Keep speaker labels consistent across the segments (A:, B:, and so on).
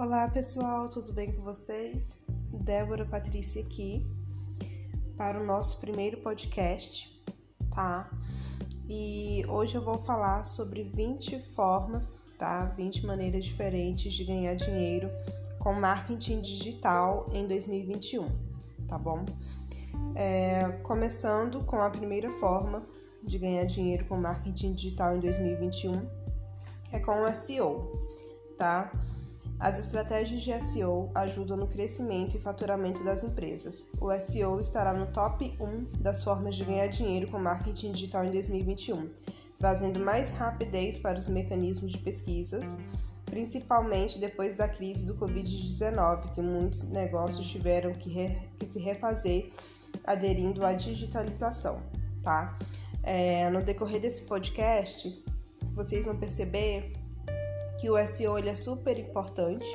A: Olá pessoal, tudo bem com vocês? Débora Patrícia aqui para o nosso primeiro podcast, tá? E hoje eu vou falar sobre 20 formas, tá? 20 maneiras diferentes de ganhar dinheiro com marketing digital em 2021, tá bom? É, começando com a primeira forma de ganhar dinheiro com marketing digital em 2021 é com o SEO, tá? As estratégias de SEO ajudam no crescimento e faturamento das empresas. O SEO estará no top 1 das formas de ganhar dinheiro com marketing digital em 2021, trazendo mais rapidez para os mecanismos de pesquisas, principalmente depois da crise do Covid-19, que muitos negócios tiveram que, re, que, se refazer aderindo à digitalização. Tá? É, no decorrer desse podcast, vocês vão perceber que o SEO ele é super importante,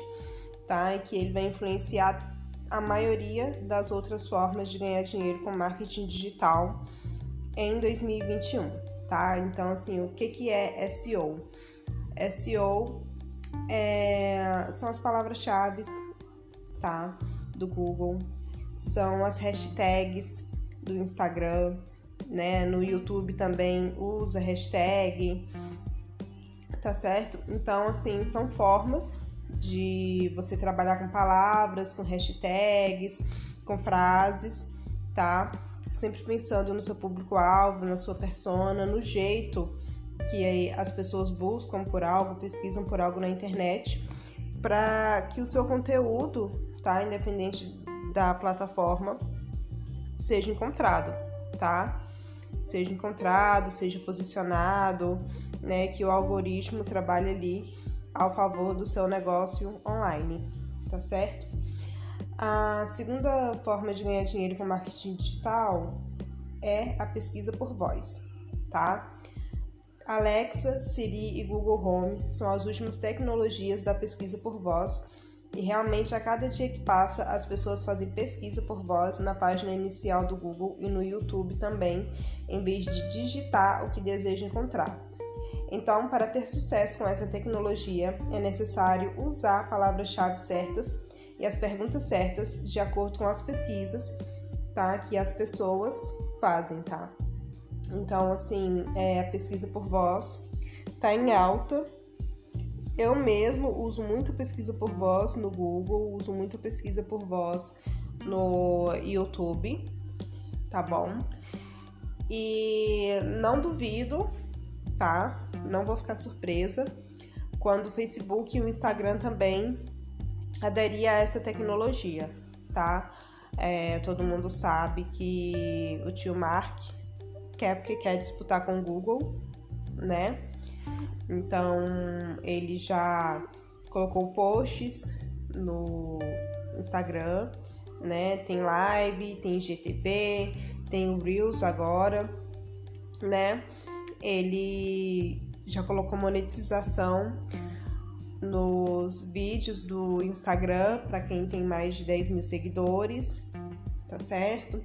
A: tá? E que ele vai influenciar a maioria das outras formas de ganhar dinheiro com marketing digital em 2021, tá? Então, assim, o que, que é SEO? SEO é, são as palavras-chave, tá? Do Google, são as hashtags do Instagram, né? No YouTube também usa hashtag tá certo? Então, assim, são formas de você trabalhar com palavras, com hashtags, com frases, tá? Sempre pensando no seu público-alvo, na sua persona, no jeito que as pessoas buscam por algo, pesquisam por algo na internet, para que o seu conteúdo, tá? Independente da plataforma, seja encontrado, tá? Seja encontrado, seja posicionado, né, que o algoritmo trabalhe ali ao favor do seu negócio online, tá certo? A segunda forma de ganhar dinheiro com marketing digital é a pesquisa por voz, tá? Alexa, Siri e Google Home são as últimas tecnologias da pesquisa por voz e realmente a cada dia que passa as pessoas fazem pesquisa por voz na página inicial do Google e no YouTube também, em vez de digitar o que deseja encontrar. Então, para ter sucesso com essa tecnologia, é necessário usar palavras-chave certas e as perguntas certas de acordo com as pesquisas, tá? Que as pessoas fazem, tá? Então, assim, é, a pesquisa por voz tá em alta. Eu mesmo uso muito pesquisa por voz no Google, uso muito pesquisa por voz no YouTube, tá bom? E não duvido tá? Não vou ficar surpresa quando o Facebook e o Instagram também aderir a essa tecnologia, tá? É, todo mundo sabe que o tio Mark quer porque quer disputar com o Google, né? Então ele já colocou posts no Instagram, né? Tem live, tem GTV, tem o Reels agora, né? Ele já colocou monetização nos vídeos do Instagram para quem tem mais de 10 mil seguidores, tá certo?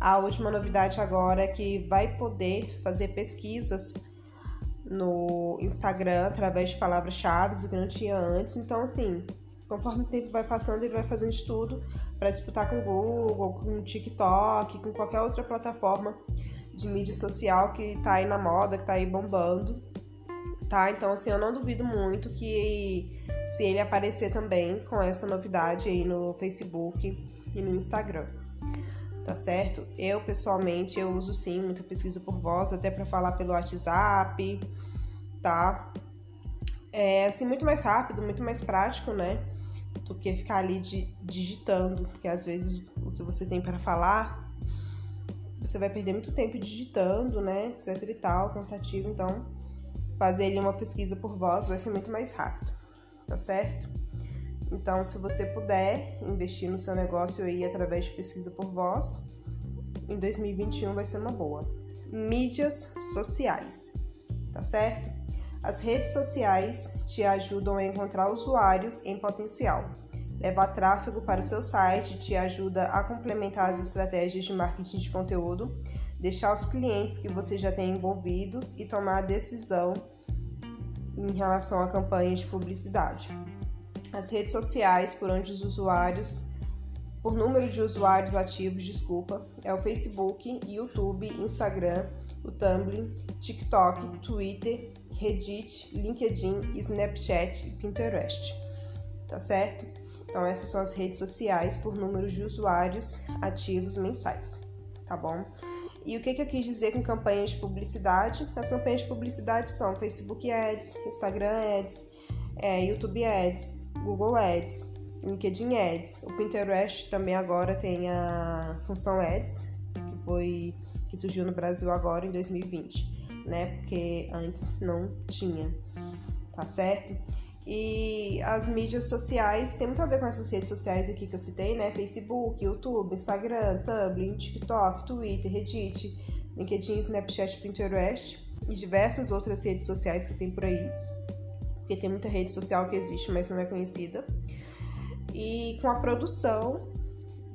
A: A última novidade agora é que vai poder fazer pesquisas no Instagram através de palavras-chave, o que não tinha antes. Então, assim, conforme o tempo vai passando, ele vai fazendo estudo para disputar com o Google, com o TikTok, com qualquer outra plataforma de mídia social que tá aí na moda, que tá aí bombando, tá? Então, assim, eu não duvido muito que se ele aparecer também com essa novidade aí no Facebook e no Instagram, tá certo? Eu, pessoalmente, eu uso sim muita pesquisa por voz, até para falar pelo WhatsApp, tá? É, assim, muito mais rápido, muito mais prático, né? Do que ficar ali digitando, porque às vezes o que você tem para falar você vai perder muito tempo digitando, né, etc e tal, cansativo, então fazer ali uma pesquisa por voz vai ser muito mais rápido, tá certo? Então, se você puder investir no seu negócio aí através de pesquisa por voz, em 2021 vai ser uma boa. Mídias sociais, tá certo? As redes sociais te ajudam a encontrar usuários em potencial Levar tráfego para o seu site te ajuda a complementar as estratégias de marketing de conteúdo, deixar os clientes que você já tem envolvidos e tomar a decisão em relação à campanha de publicidade. as redes sociais por onde os usuários, por número de usuários ativos, desculpa, é o Facebook, YouTube, Instagram, o Tumblr, TikTok, Twitter, Reddit, LinkedIn, Snapchat e Pinterest. Tá certo? Então essas são as redes sociais por número de usuários ativos mensais, tá bom? E o que, que eu quis dizer com campanhas de publicidade? As campanhas de publicidade são Facebook Ads, Instagram Ads, é, YouTube Ads, Google Ads, LinkedIn Ads. O Pinterest também agora tem a função Ads, que foi que surgiu no Brasil agora em 2020, né? Porque antes não tinha, tá certo? E as mídias sociais tem muito a ver com essas redes sociais aqui que eu citei, né? Facebook, YouTube, Instagram, Tumblr, TikTok, Twitter, Reddit, LinkedIn, Snapchat, Pinterest e diversas outras redes sociais que tem por aí. Porque tem muita rede social que existe, mas não é conhecida. E com a produção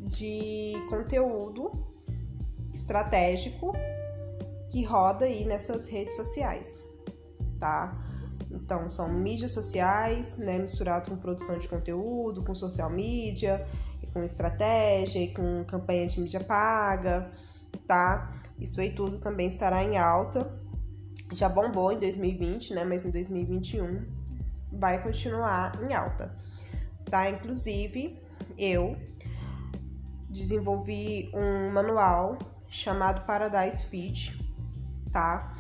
A: de conteúdo estratégico que roda aí nessas redes sociais, tá? Então, são mídias sociais, né, misturado com produção de conteúdo, com social media, com estratégia, e com campanha de mídia paga, tá? Isso aí tudo também estará em alta. Já bombou em 2020, né, mas em 2021 vai continuar em alta, tá? Inclusive, eu desenvolvi um manual chamado Paradise Feed, tá?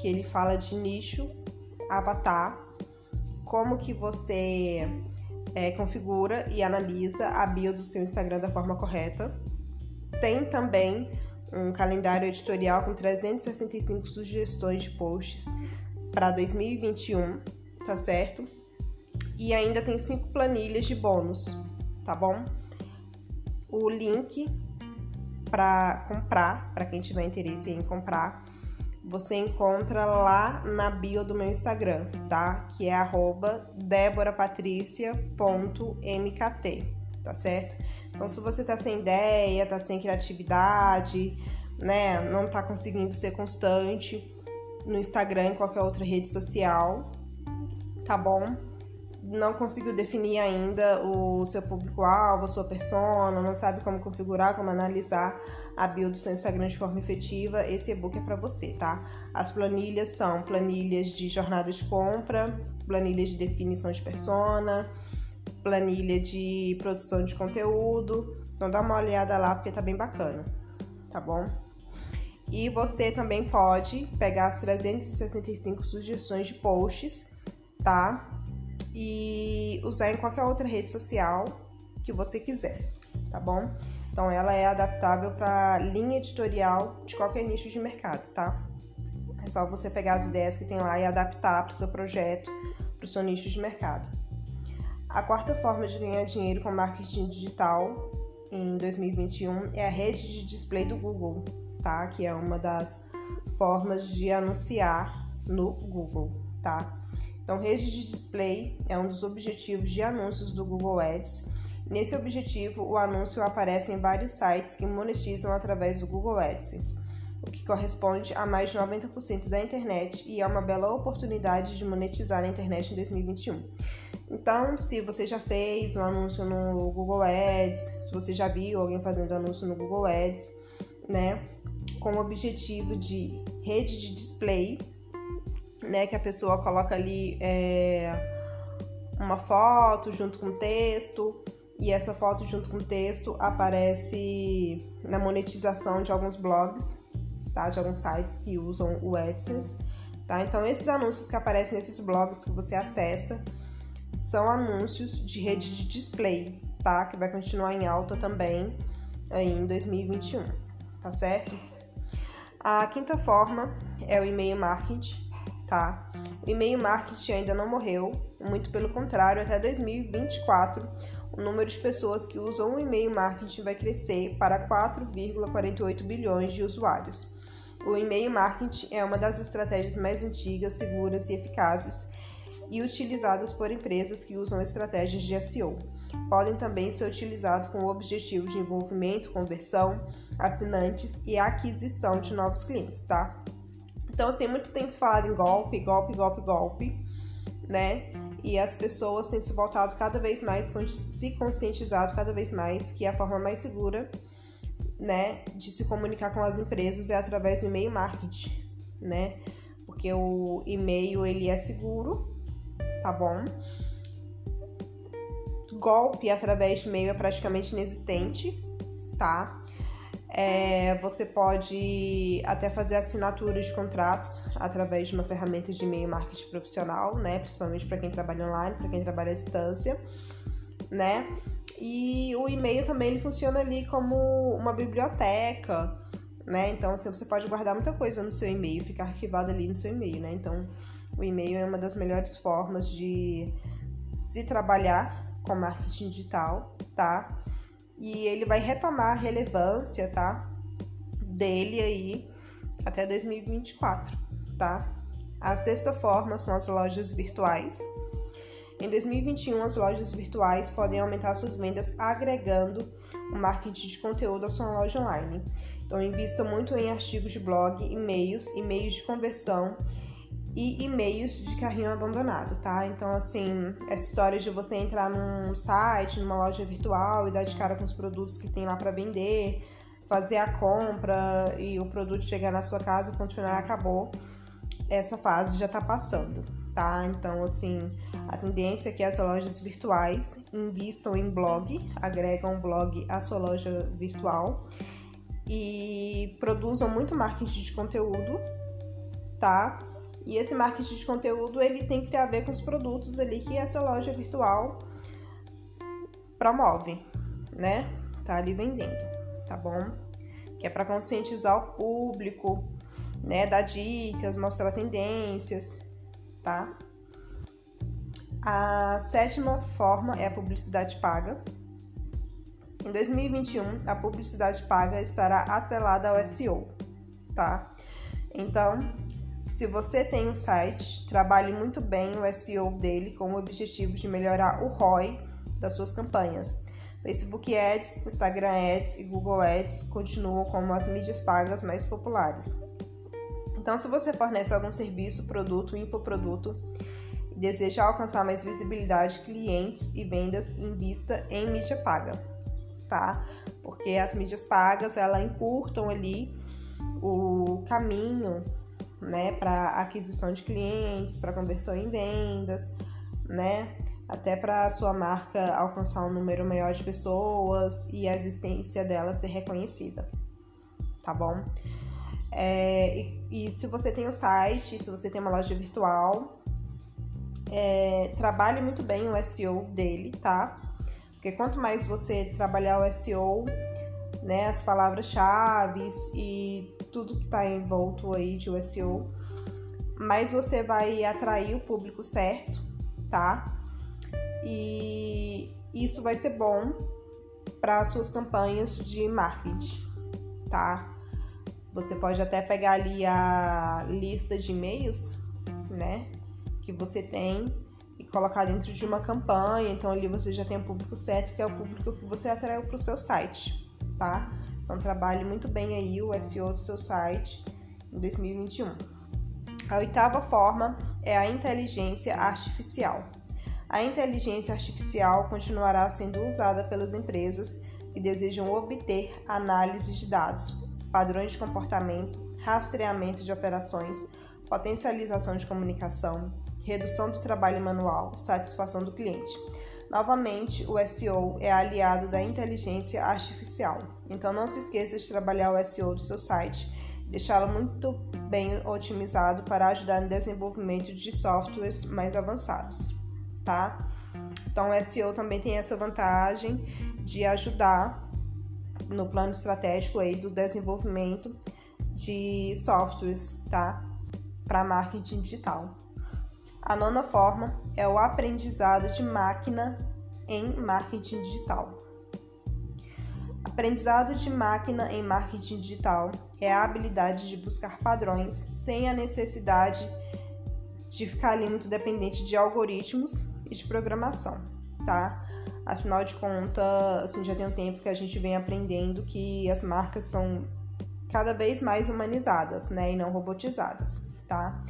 A: Que ele fala de nicho avatar, como que você é, configura e analisa a bio do seu Instagram da forma correta. Tem também um calendário editorial com 365 sugestões de posts para 2021, tá certo? E ainda tem cinco planilhas de bônus, tá bom? O link para comprar, para quem tiver interesse em comprar, você encontra lá na bio do meu Instagram, tá? Que é deborahpatricia.mkt, tá certo? Então, se você tá sem ideia, tá sem criatividade, né, não tá conseguindo ser constante no Instagram, em qualquer outra rede social, tá bom? Não conseguiu definir ainda o seu público-alvo, sua persona, não sabe como configurar, como analisar a bio do seu Instagram de forma efetiva, esse e-book é para você, tá? As planilhas são planilhas de jornada de compra, planilhas de definição de persona, planilha de produção de conteúdo. Então dá uma olhada lá porque tá bem bacana, tá bom? E você também pode pegar as 365 sugestões de posts, tá? E usar em qualquer outra rede social que você quiser, tá bom? Então ela é adaptável para linha editorial de qualquer nicho de mercado, tá? É só você pegar as ideias que tem lá e adaptar para o seu projeto, para o seu nicho de mercado. A quarta forma de ganhar dinheiro com marketing digital em 2021 é a rede de display do Google, tá? Que é uma das formas de anunciar no Google, tá? Então, rede de display é um dos objetivos de anúncios do Google Ads. Nesse objetivo, o anúncio aparece em vários sites que monetizam através do Google AdSense, o que corresponde a mais de 90% da internet e é uma bela oportunidade de monetizar a internet em 2021. Então, se você já fez um anúncio no Google Ads, se você já viu alguém fazendo anúncio no Google Ads, né, com o objetivo de rede de display, né? Que a pessoa coloca ali é, uma foto junto com texto e essa foto junto com texto aparece na monetização de alguns blogs, tá? De alguns sites que usam o AdSense, tá? Então esses anúncios que aparecem nesses blogs que você acessa são anúncios de rede de display, tá? Que vai continuar em alta também aí em 2021, tá certo? A quinta forma é o e-mail marketing, tá? O e-mail marketing ainda não morreu, muito pelo contrário, até 2024 o número de pessoas que usam o e-mail marketing vai crescer para 4,48 bilhões de usuários. O e-mail marketing é uma das estratégias mais antigas, seguras e eficazes e utilizadas por empresas que usam estratégias de SEO. Podem também ser utilizados com o objetivo de envolvimento, conversão, assinantes e aquisição de novos clientes, tá? Então, assim, muito tem se falado em golpe, golpe, golpe, golpe, né? E as pessoas têm se voltado cada vez mais, se conscientizado cada vez mais que a forma mais segura, né, de se comunicar com as empresas é através do e-mail marketing, né? Porque o e-mail ele é seguro, tá bom? Golpe através de e-mail é praticamente inexistente, tá? É, você pode até fazer assinatura de contratos através de uma ferramenta de e-mail marketing profissional, né? Principalmente para quem trabalha online, para quem trabalha à distância, né? E o e-mail também ele funciona ali como uma biblioteca, né? Então assim, você pode guardar muita coisa no seu e-mail, ficar arquivado ali no seu e-mail, né? Então o e-mail é uma das melhores formas de se trabalhar com marketing digital, tá? E ele vai retomar a relevância, tá? Dele aí até 2024, tá? A sexta forma são as lojas virtuais. Em 2021, as lojas virtuais podem aumentar suas vendas agregando o marketing de conteúdo à sua loja online. Então, invista muito em artigos de blog, e-mails, e-mails de conversão e e-mails de carrinho abandonado, tá? Então, assim, essa história de você entrar num site, numa loja virtual e dar de cara com os produtos que tem lá para vender, fazer a compra e o produto chegar na sua casa e continuar, acabou. Essa fase já tá passando, tá? Então, assim, a tendência é que as lojas virtuais invistam em blog, agregam blog à sua loja virtual e produzam muito marketing de conteúdo, tá? E esse marketing de conteúdo ele tem que ter a ver com os produtos ali que essa loja virtual promove, né? Tá ali vendendo, tá bom? Que é para conscientizar o público, né? Dar dicas, mostrar tendências, tá? A sétima forma é a publicidade paga. Em 2021, a publicidade paga estará atrelada ao SEO, tá? Então, se você tem um site, trabalhe muito bem o SEO dele com o objetivo de melhorar o ROI das suas campanhas. Facebook Ads, Instagram Ads e Google Ads continuam como as mídias pagas mais populares. Então, se você fornece algum serviço, produto, infoproduto e deseja alcançar mais visibilidade, clientes e vendas, invista em mídia paga, tá? Porque as mídias pagas, ela encurtam ali o caminho né, para aquisição de clientes, para conversão em vendas, né, até para a sua marca alcançar um número maior de pessoas e a existência dela ser reconhecida, tá bom? É, e, e, se você tem um site, se você tem uma loja virtual, é, trabalhe muito bem o SEO dele, tá? Porque quanto mais você trabalhar o SEO, né, as palavras-chave e tudo que está envolto aí de SEO, mas você vai atrair o público certo, tá? E isso vai ser bom para suas campanhas de marketing, tá? Você pode até pegar ali a lista de e-mails, né, que você tem e colocar dentro de uma campanha. Então ali você já tem o público certo, que é o público que você atraiu para o seu site tá? Então trabalhe muito bem aí o SEO do seu site em 2021. A oitava forma é a inteligência artificial. A inteligência artificial continuará sendo usada pelas empresas que desejam obter análise de dados, padrões de comportamento, rastreamento de operações, potencialização de comunicação, redução do trabalho manual, satisfação do cliente. Novamente, o SEO é aliado da inteligência artificial. Então não se esqueça de trabalhar o SEO do seu site, deixá-lo muito bem otimizado para ajudar no desenvolvimento de softwares mais avançados, tá? Então o SEO também tem essa vantagem de ajudar no plano estratégico aí do desenvolvimento de softwares, tá? Para marketing digital. A nona forma é o aprendizado de máquina em marketing digital. Aprendizado de máquina em marketing digital é a habilidade de buscar padrões sem a necessidade de ficar ali muito dependente de algoritmos e de programação, tá? Afinal de contas, assim, já tem um tempo que a gente vem aprendendo que as marcas estão cada vez mais humanizadas, né, e não robotizadas, tá?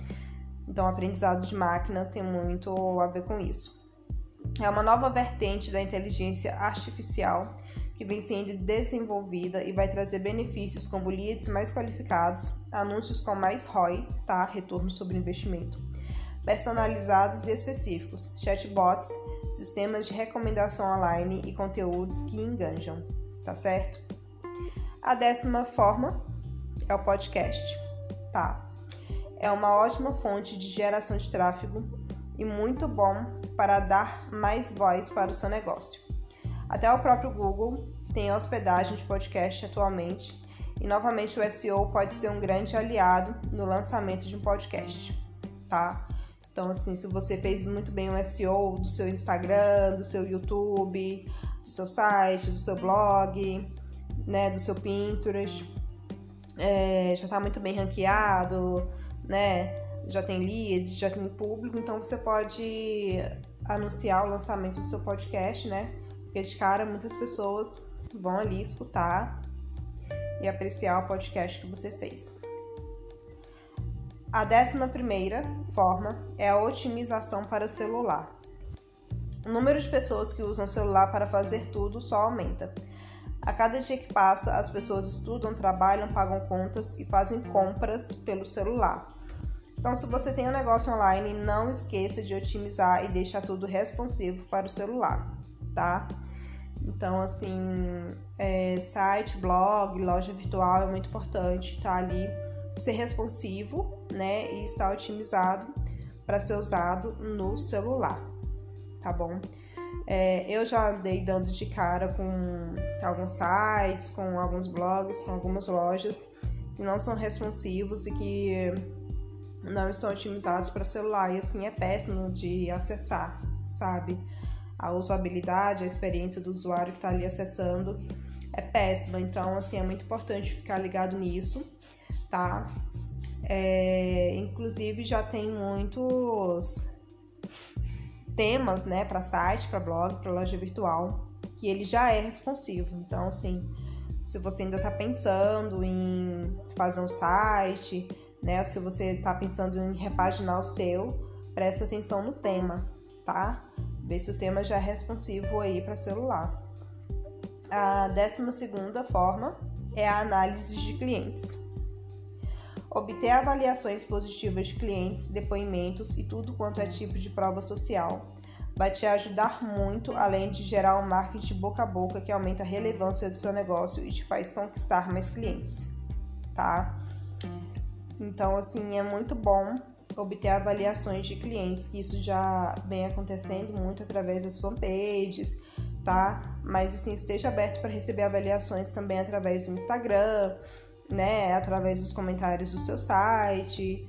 A: Então, aprendizado de máquina tem muito a ver com isso. É uma nova vertente da inteligência artificial que vem sendo desenvolvida e vai trazer benefícios como leads mais qualificados, anúncios com mais ROI, tá? Retorno sobre investimento, personalizados e específicos, chatbots, sistemas de recomendação online e conteúdos que enganjam, tá certo? A décima forma é o podcast, tá? É uma ótima fonte de geração de tráfego e muito bom para dar mais voz para o seu negócio. Até o próprio Google tem hospedagem de podcast atualmente e novamente o SEO pode ser um grande aliado no lançamento de um podcast, tá? Então, assim, se você fez muito bem o SEO do seu Instagram, do seu YouTube, do seu site, do seu blog, né, do seu Pinterest, é, já está muito bem ranqueado, né? Já tem leads, já tem público, então você pode anunciar o lançamento do seu podcast, né? Porque de cara muitas pessoas vão ali escutar e apreciar o podcast que você fez. A décima primeira forma é a otimização para o celular. O número de pessoas que usam o celular para fazer tudo só aumenta. A cada dia que passa, as pessoas estudam, trabalham, pagam contas e fazem compras pelo celular. Então, se você tem um negócio online, não esqueça de otimizar e deixar tudo responsivo para o celular, tá? Então, assim, é, site, blog, loja virtual é muito importante, tá ali ser responsivo, né, e estar otimizado para ser usado no celular, tá bom? É, eu já andei dando de cara com alguns sites, com alguns blogs, com algumas lojas que não são responsivos e que não estão otimizados para celular e assim é péssimo de acessar, sabe? A usabilidade, a experiência do usuário que está ali acessando é péssima, então assim é muito importante ficar ligado nisso tá? É, inclusive já tem muitos temas, né, para site, para blog, para loja virtual, que ele já é responsivo. Então, assim, se você ainda está pensando em fazer um site, né, se você está pensando em repaginar o seu, presta atenção no tema, tá? Vê se o tema já é responsivo aí para celular. A décima segunda forma é a análise de clientes. Obter avaliações positivas de clientes, depoimentos e tudo quanto é tipo de prova social vai te ajudar muito, além de gerar um marketing boca a boca que aumenta a relevância do seu negócio e te faz conquistar mais clientes, tá? Então, assim, é muito bom obter avaliações de clientes, que isso já vem acontecendo muito através das fanpages, tá? Mas, assim, esteja aberto para receber avaliações também através do Instagram, né, através dos comentários do seu site,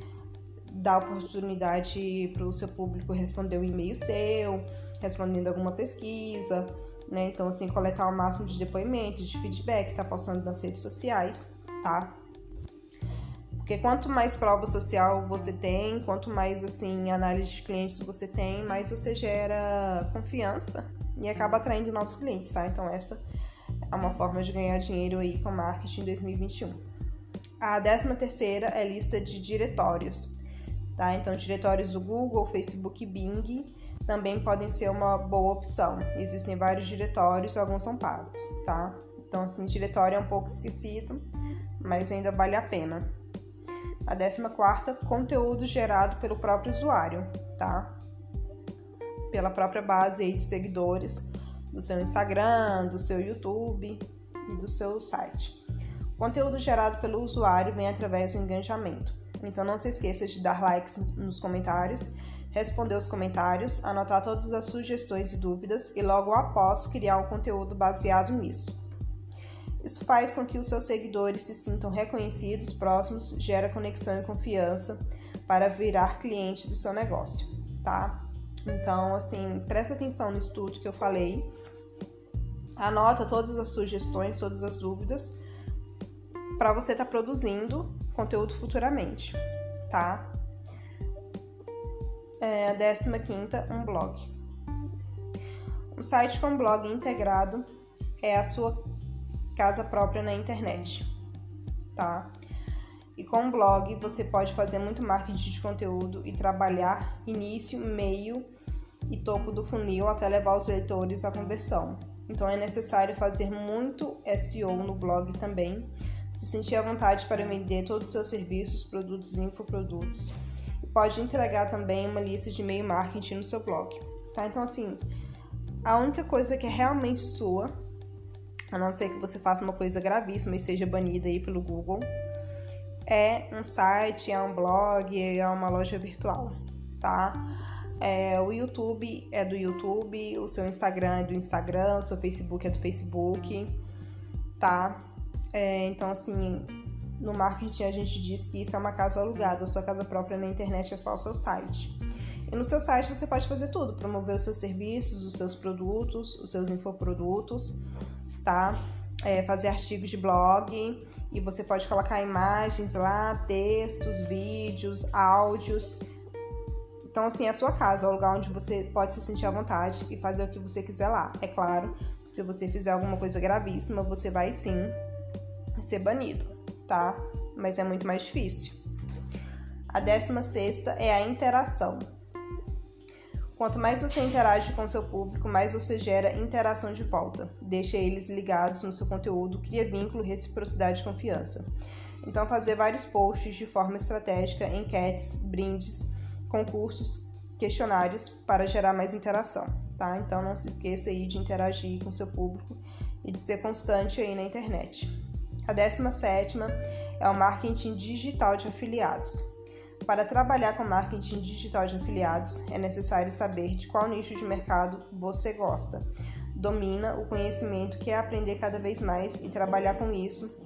A: dar oportunidade para o seu público responder o um e-mail seu, respondendo alguma pesquisa, né? Então, assim, coletar o máximo de depoimentos, de feedback, tá postando nas redes sociais, tá? Porque quanto mais prova social você tem, quanto mais, assim, análise de clientes você tem, mais você gera confiança e acaba atraindo novos clientes, tá? Então, essa é uma forma de ganhar dinheiro aí com marketing em 2021. A décima terceira é lista de diretórios, tá? Então, diretórios do Google, Facebook Bing também podem ser uma boa opção. Existem vários diretórios, alguns são pagos, tá? Então, assim, diretório é um pouco esquecido, mas ainda vale a pena. A décima quarta, conteúdo gerado pelo próprio usuário, tá? Pela própria base de seguidores do seu Instagram, do seu YouTube e do seu site. Conteúdo gerado pelo usuário vem através do engajamento. Então não se esqueça de dar likes nos comentários, responder os comentários, anotar todas as sugestões e dúvidas e logo após criar um conteúdo baseado nisso. Isso faz com que os seus seguidores se sintam reconhecidos, próximos, gera conexão e confiança para virar cliente do seu negócio, tá? Então, assim, presta atenção no estudo que eu falei Anota todas as sugestões, todas as dúvidas para você estar tá produzindo conteúdo futuramente, tá? É, a décima quinta, um blog. Um site com blog integrado é a sua casa própria na internet, tá? E com o blog você pode fazer muito marketing de conteúdo e trabalhar início, meio e topo do funil até levar os leitores à conversão. Então é necessário fazer muito SEO no blog também, se sentir à vontade para vender todos os seus serviços, produtos e infoprodutos. E pode entregar também uma lista de e-mail marketing no seu blog. Tá? Então assim, a única coisa que é realmente sua, a não ser que você faça uma coisa gravíssima e seja banida aí pelo Google, é um site, é um blog, é uma loja virtual, tá? É, o YouTube é do YouTube, o seu Instagram é do Instagram, o seu Facebook é do Facebook, tá? É, então, assim, no marketing a gente diz que isso é uma casa alugada, a sua casa própria na internet é só o seu site. E no seu site você pode fazer tudo, promover os seus serviços, os seus produtos, os seus infoprodutos, tá? É, fazer artigos de blog e você pode colocar imagens lá, textos, vídeos, áudios então, assim, é a sua casa, é o lugar onde você pode se sentir à vontade e fazer o que você quiser lá. É claro, se você fizer alguma coisa gravíssima, você vai sim ser banido, tá? Mas é muito mais difícil. A décima sexta é a interação. Quanto mais você interage com seu público, mais você gera interação de volta. Deixa eles ligados no seu conteúdo, cria vínculo, reciprocidade e confiança. Então, fazer vários posts de forma estratégica, enquetes, brindes, concursos, questionários para gerar mais interação, tá? Então não se esqueça aí de interagir com seu público e de ser constante aí na internet. A 17 é o marketing digital de afiliados. Para trabalhar com marketing digital de afiliados, é necessário saber de qual nicho de mercado você gosta. Domina o conhecimento que é aprender cada vez mais e trabalhar com isso,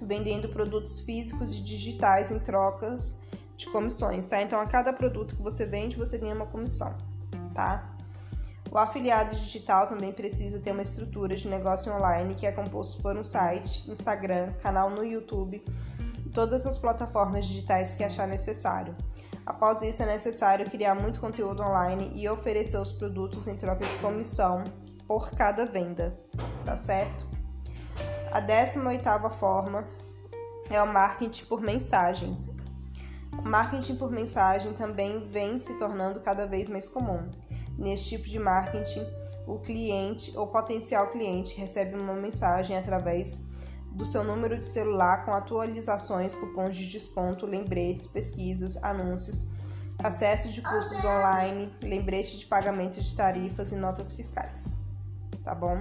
A: vendendo produtos físicos e digitais em trocas de comissões, tá? Então, a cada produto que você vende, você ganha uma comissão, tá? O afiliado digital também precisa ter uma estrutura de negócio online que é composto por um site, Instagram, canal no YouTube e todas as plataformas digitais que achar necessário. Após isso, é necessário criar muito conteúdo online e oferecer os produtos em troca de comissão por cada venda, tá certo? A 18 forma é o marketing por mensagem, o marketing por mensagem também vem se tornando cada vez mais comum. Nesse tipo de marketing, o cliente ou potencial cliente recebe uma mensagem através do seu número de celular com atualizações, cupons de desconto, lembretes, pesquisas, anúncios, acesso de cursos online, lembrete de pagamento de tarifas e notas fiscais. Tá bom?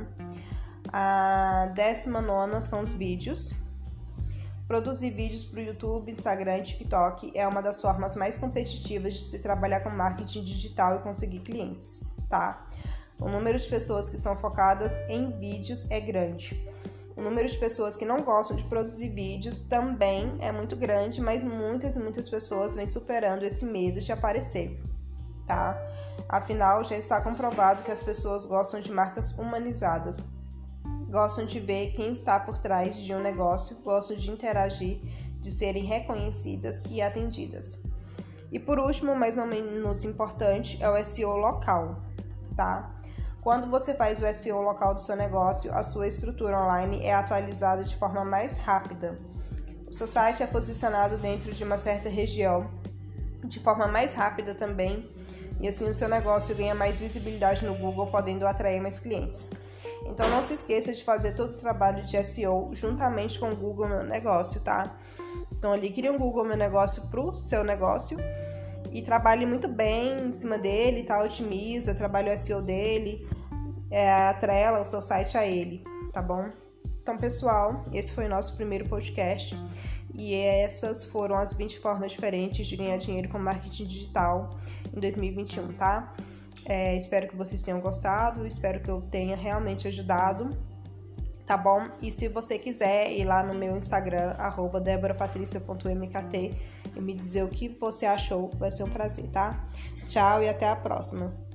A: A décima nona são os vídeos. Produzir vídeos para o YouTube, Instagram e TikTok é uma das formas mais competitivas de se trabalhar com marketing digital e conseguir clientes, tá? O número de pessoas que são focadas em vídeos é grande. O número de pessoas que não gostam de produzir vídeos também é muito grande, mas muitas e muitas pessoas vêm superando esse medo de aparecer, tá? Afinal, já está comprovado que as pessoas gostam de marcas humanizadas, gostam de ver quem está por trás de um negócio, gostam de interagir, de serem reconhecidas e atendidas. E por último, mais ou menos importante, é o SEO local, tá? Quando você faz o SEO local do seu negócio, a sua estrutura online é atualizada de forma mais rápida. O seu site é posicionado dentro de uma certa região de forma mais rápida também, e assim o seu negócio ganha mais visibilidade no Google, podendo atrair mais clientes. Então não se esqueça de fazer todo o trabalho de SEO juntamente com o Google Meu Negócio, tá? Então ali cria um Google Meu Negócio pro seu negócio e trabalhe muito bem em cima dele, tá? Otimiza, trabalha o SEO dele, é, atrela o seu site a ele, tá bom? Então, pessoal, esse foi o nosso primeiro podcast e essas foram as 20 formas diferentes de ganhar dinheiro com marketing digital em 2021, tá? É, espero que vocês tenham gostado, espero que eu tenha realmente ajudado, tá bom? E se você quiser ir lá no meu Instagram, arroba deborapatricia.mkt e me dizer o que você achou, vai ser um prazer, tá? Tchau e até a próxima!